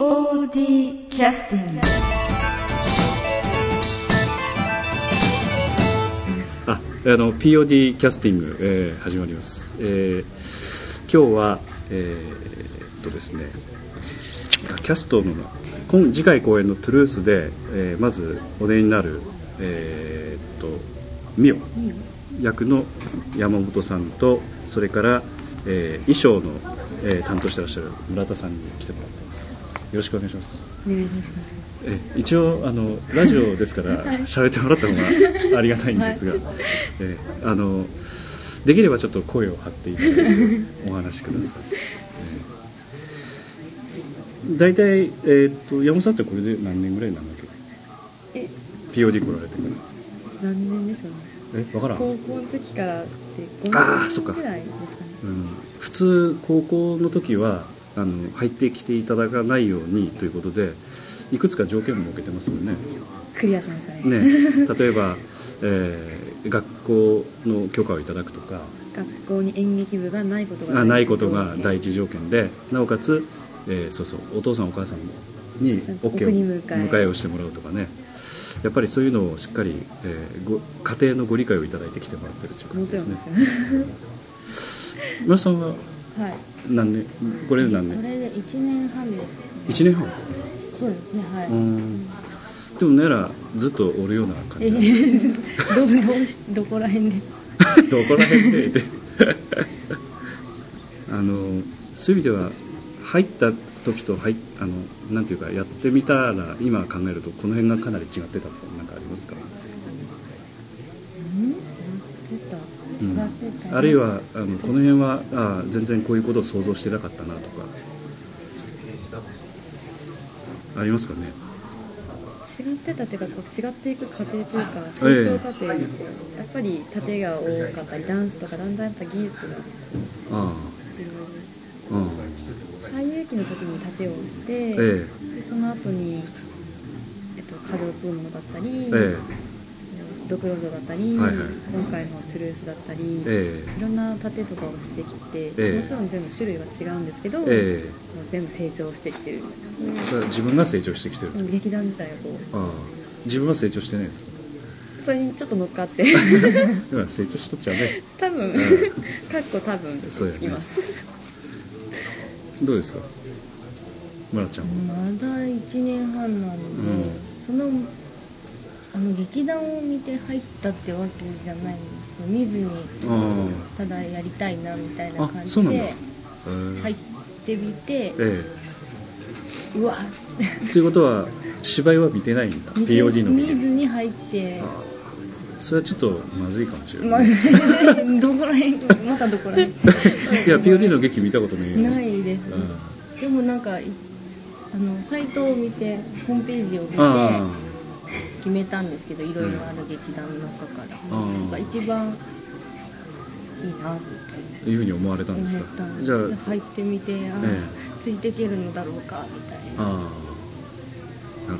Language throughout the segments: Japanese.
POD キャスティングああの POD キャスティング、えー始まります、えー今日はえーっとですねあキャストの今次回公演のトゥルースで、えーまずお出になるえーっとミオ役の山本さんとそれから、えー衣装の、えー担当してらっしゃる村田さんに来てもらってろしくお願いします。お願いします。え一応あのラジオですから喋ってもらった方がありがたいんですが、えあのできればちょっと声を張っていただいてお話しください、え大体、えー、と山本さんってこれで何年ぐらいなんだっけ？え。POD 来られてから。何年でしょうね。え分からん、高校の時からって5あーそっか。年ぐらいですかね。うん、普通高校の時はあの入ってきていただかないようにということでいくつか条件を設けてますよね。クリアしましたね。ね、例えば、えー学校の許可をいただくとか。学校に演劇部がないことがあないことが第一一条件で。なおかつ、えーそうそうお父さんお母さんに OK を迎え。をしてもらうとかね。やっぱりそういうのをしっかり、えーご家庭のご理解をいただいてきてもらってるという感じですね。ですよ。村さんははい。何年？これで何年？これで1年半です。1年半？そうですね、はい。うんでもならずっとおるような感え じー、どどどこら辺で？どこら辺でで？あのそういう意味では入った時と入っあのなんていうかやってみたら今考えるとこの辺がかなり違ってたとかなんかありますか、うん違ってた。あるい。はあのこの辺はあ全然こういうことを想像してなかったなとか。ありますかね？違ってたっていうかこう違っていく過程というかええ。成長過程にこうやっぱり盾が多かったりダンスとかだんだんやっぱ技術が。いああ、うん、ろ最有機の時に盾をして、えでその後に、えっと、風を継ぐものだったり、ええドクロ像だったり、はいはい。今回のトゥルースだったり、ええ。いろんな盾とかをしてきて、ええ。もちろん全部種類は違うんですけど、ええ。もう全部成長してきてるそうい自分が成長してきてる、劇団自体がこう。自分は成長してないですか？それにちょっと乗っかって。今成長しとっちゃうね。多分、ん。かっこ多分つきます、どうですか？村ちゃんは、まだ1年半なんで、そのあの劇団を見て入ったってわけじゃないんですよ。見ずにあただやりたいなみたいなあ感じであ入ってみて、えうわえということは芝居は見てないんだ？POD の見劇ずに入って。あそれはちょっとまずいかもしれまあない、、どこら辺？またどこら辺？いや POD の劇見たことないよ。ないです、でもなんかいあのサイトを見てホームページを見てあ決めたんですけどいろいろある劇団の中から、あーなんか一番いいなって。あいうふうに思われたん思です。かじゃあ入ってみてあー、えついていけるのだろうかみたいな。ああなるほど。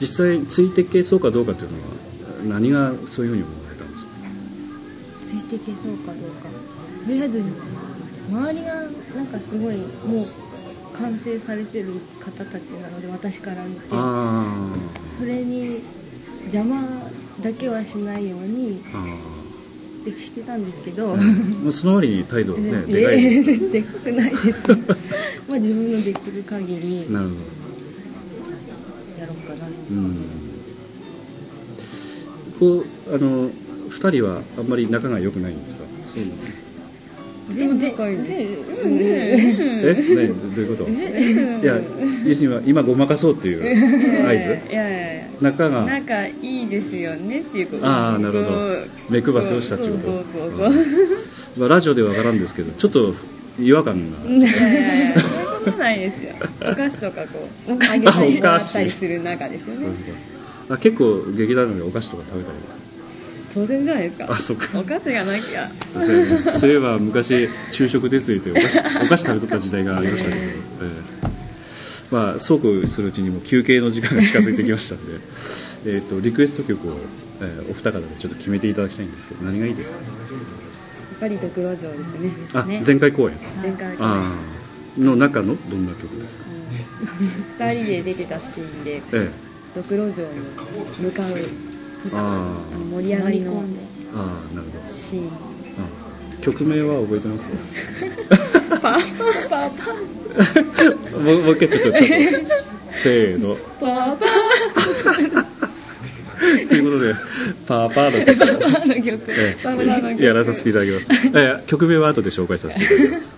実際ついていけそうかどうかというのは何がそういうふうに思われたんですか？ついていけそうかどうか。とりあえず周りがなんかすごいもう完成されてる方たちなので私から見て。あそれに邪魔だけはしないようにでしてたんですけど、あもうその割に態度ねえ でかい。えでかくないです。まあ自分のできる限りなるほやろうかな。どうん。こうあの二人はあんまり仲が良くないんですか？そうても仲いいです。え何？どういうこと？いや要するに今ごまかそうっていう合図？いやいやいや。仲が？仲いいですよねっていうことああなるほど。目配せをしたっていうこと？そうそうそうまあ、ラジオでは分からんですけどちょっと違和感がいやいやいやそういうことないですよ。お菓子とかこうあげたりもらったりする中ですよね。結構劇団でお菓子とか食べたり当然じゃないですか。あそっか。お菓子がなきゃ。そうやね。そういえば昔昼食ですってお菓子お菓子食べとった時代がありましたけど、ええ。まあそうこうするうちにも休憩の時間が近づいてきましたんで。えーとリクエスト曲を、えーお二方でちょっと決めていただきたいんですけど何がいいですか？ぱりドクロ城ですね。あね。前回公演。前回あの中のどんな曲ですか、2人で出てたシーンでえドクロ城に向かうえああの盛り上がりのシーン。あ曲名は覚えてます？パーパーパー。もうもう一回ちょっとちょっと。せーの。パーパということでパーパーの曲。パーパーの曲。えやらさせていただきます、ええ曲名は後で紹介させていただきます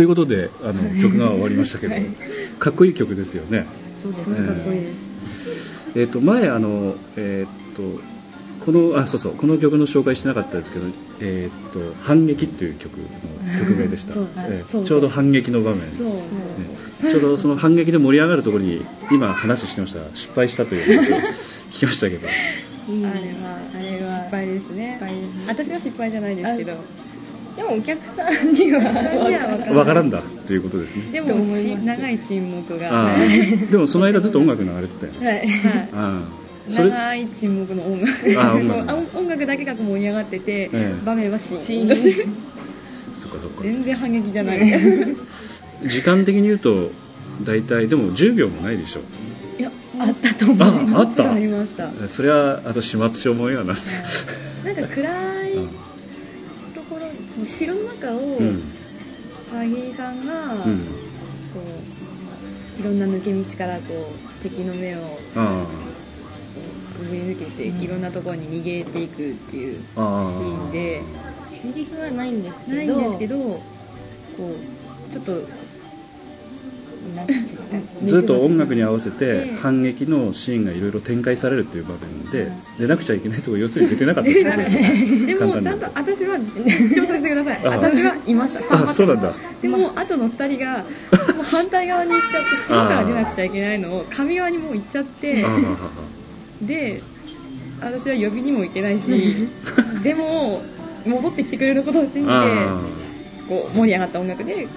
ということであの 曲が終わりましたけど、かっこいい曲ですよね。そうですすごいかっこいいです。えっ、と前あのえっ、とこのあそうそうこの曲の紹介してなかったですけど「えっと反撃」っていう曲の曲名でした、ちょうど反撃の場面。そうねちょうどその反撃で盛り上がるところに今話してました失敗したという話を 聞きましたけど。いいあれはあれは失敗ですね。失敗ですね。私は失敗じゃないですけどでもお客さんには分かるわからんだということですね。でもち長い沈黙が。でもその間ずっと音楽流れてたよね。はい。長い沈黙の音楽。あ音楽あ音楽だけが盛り上がってて、ええ。場面はシーンとして。るそっかそっか。全然反撃じゃない。時間的に言うと大体でも10秒もないでしょ。いやあったと思うああった。ありました。それはあと始末書もんやな。なんか暗い城の中をうん。沢木さんが、うん。こういろんな抜け道からこう敵の目をあくぐり抜けて、うん。いろんなところに逃げていくっていうシあ。ーンで。セリフはないんですないけどんですけどこうちょっとずっと音楽に合わせてええ反撃のシーンがいろいろ展開されるっていう場面で出なくちゃいけないとこ要するに出てなかったってことですよね。でもちゃんと私は主張させてください。あ私はいました。あそうなんだ。でも後の2人がもう反対側に行っちゃって城から出なくちゃいけないのを上側にもう行っちゃってで私は呼びにも行けないしでも戻ってきてくれることを信じてあこう盛り上がった音楽で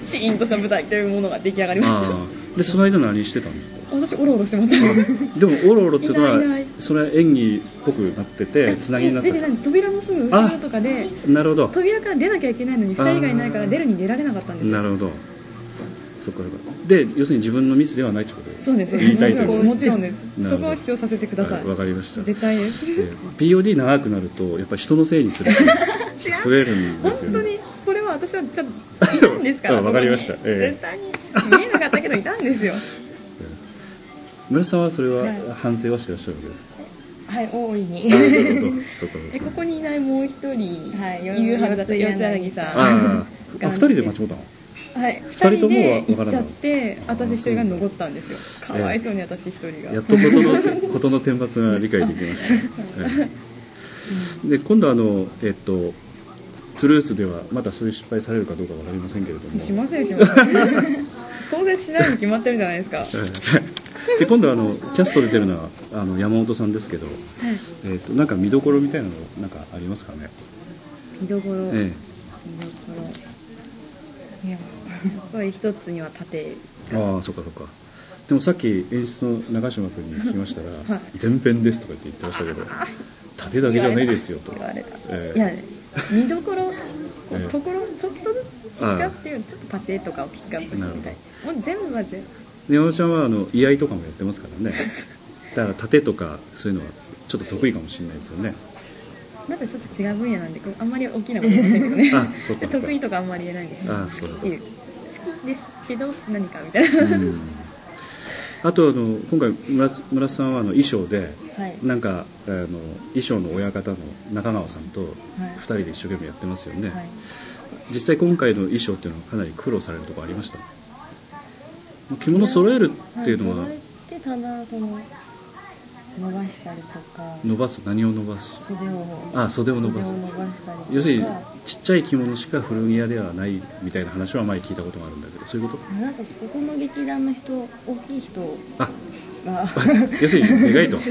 シーンとした舞台というものが出来上がりましあああ。でその間何してたの？た私オロオロしてましたでもオロオロっていうのはそれは演技っぽくなっててつなぎになっ出てない扉のすぐ後ろとかでたなるほど。扉から出なきゃいけないのに2人がいないから出るに出られなかったんですよ。なるほど。そっかそっか。で要するに自分のミスではないってこと？そうです。言いたいもちろんです。そこを主張させてください。わかりました。絶対です。で POD 長くなるとやっぱり人のせいにする人 増えるんですよね。本当に私はちょっといたんですから あわかりました。ええ。絶対に見えなかったけどいたんですよ。村瀬さんはそれははい。反省はしてらっしゃるわけですか？はい大いに。えここにいないもう一人、はい言うはずだった四谷柳さん。あ二人で間違ったの？はい。二人とも行っちゃって私一人が残ったんですよ。かわいそうに私一人が、やっと事の事の天罰が理解できました、はいで今度あのえっとトゥルースではまたそういう失敗されるかどうかわかりませんけれども。しませんしません。当然しないに決まってるじゃないですか。で今度あのキャスト出てるのはあの山本さんですけど、えっとなんか見どころみたいなのなんかありますかね、見どころ、見どこえいやろやっぱり一つには盾え、ああそっかそっか。でもさっき演出の長嶋君に聞きましたら はい「前編です」とか言って言ってましたけど 縦だけじゃないですよと。言われた、ええ。いや見どころええ。ところちょっとずつピックアップっていうちょっとパテとかをピックアップしてみたいもう全部は全部山本ちゃんはあの居合とかもやってますからね。だから盾とかそういうのはちょっと得意かもしれないですよね。まだちょっと違う分野なんであんまり大きなこと言いませんけど。ね 得意とかあんまり言えないんですけど。あ好きっていう好きですけど何かみたいな、うんあとあの今回村村瀬さんはあの衣装ではい。なんかあの衣装の親方の中川さんとはい。2人で一生懸命やってますよね、はい。実際今回の衣装っていうのはかなり苦労されるところありました？着物揃えるっていうのははい、その伸ばしたりとか。伸ばす？何を伸ばす？袖を。あ袖を伸ばす。要するにちっちゃい着物しか古着屋ではないみたいな話は前聞いたことがあるんだけどそういうこと？なんかここの劇団の人大きい人あが要するにでかいと。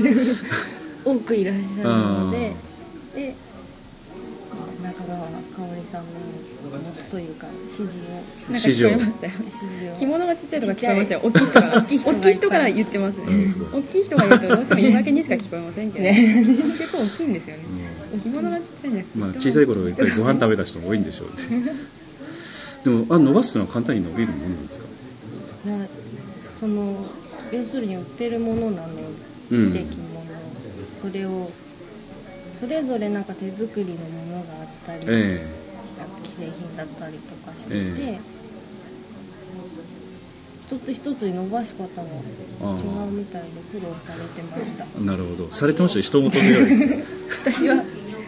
多くいらっしゃるので。あで中川香織さんのというか指示を。指示を着物がちっちゃいとか聞こえましたよ大きい人から大きい人から言ってますね、大きい人が言うとどうしても夜明けにしか聞こえませんけど、ね結構大きいんですよね、着物がちっちゃいんじゃなくてまあ、小さい頃やっぱりご飯食べた人も多いんでしょうね。でもあ伸ばすのは簡単に伸びるものなんですか？いやその要するに売ってるものなので、うん。着物それをそれぞれなんか手作りのものがあったり、えなんか既製品だったりとかしてて、え一つ一つに伸ばし方が違うみたいで苦労されてました。えなるほど。されてました？人事のようですね、私は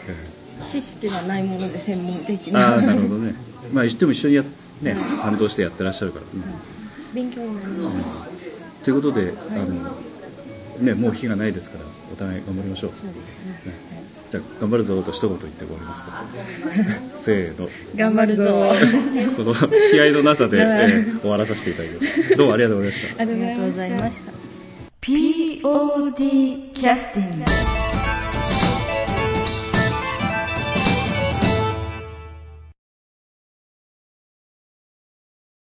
え知識がないもので専門的えな。ああなるほどね。まあ一緒も一緒にやね担当してやってらっしゃるから。ね、勉強になります。ということで、あのねもう日がないですからお互い頑張りましょう。そうですね。ね。じゃあ頑張るぞと一言言って終わりますか。せーの。頑張るぞ。この気合のなさで、えー終わらさせていただきます。どうもありがとうございました。ありありがとうございました。POD キャスティング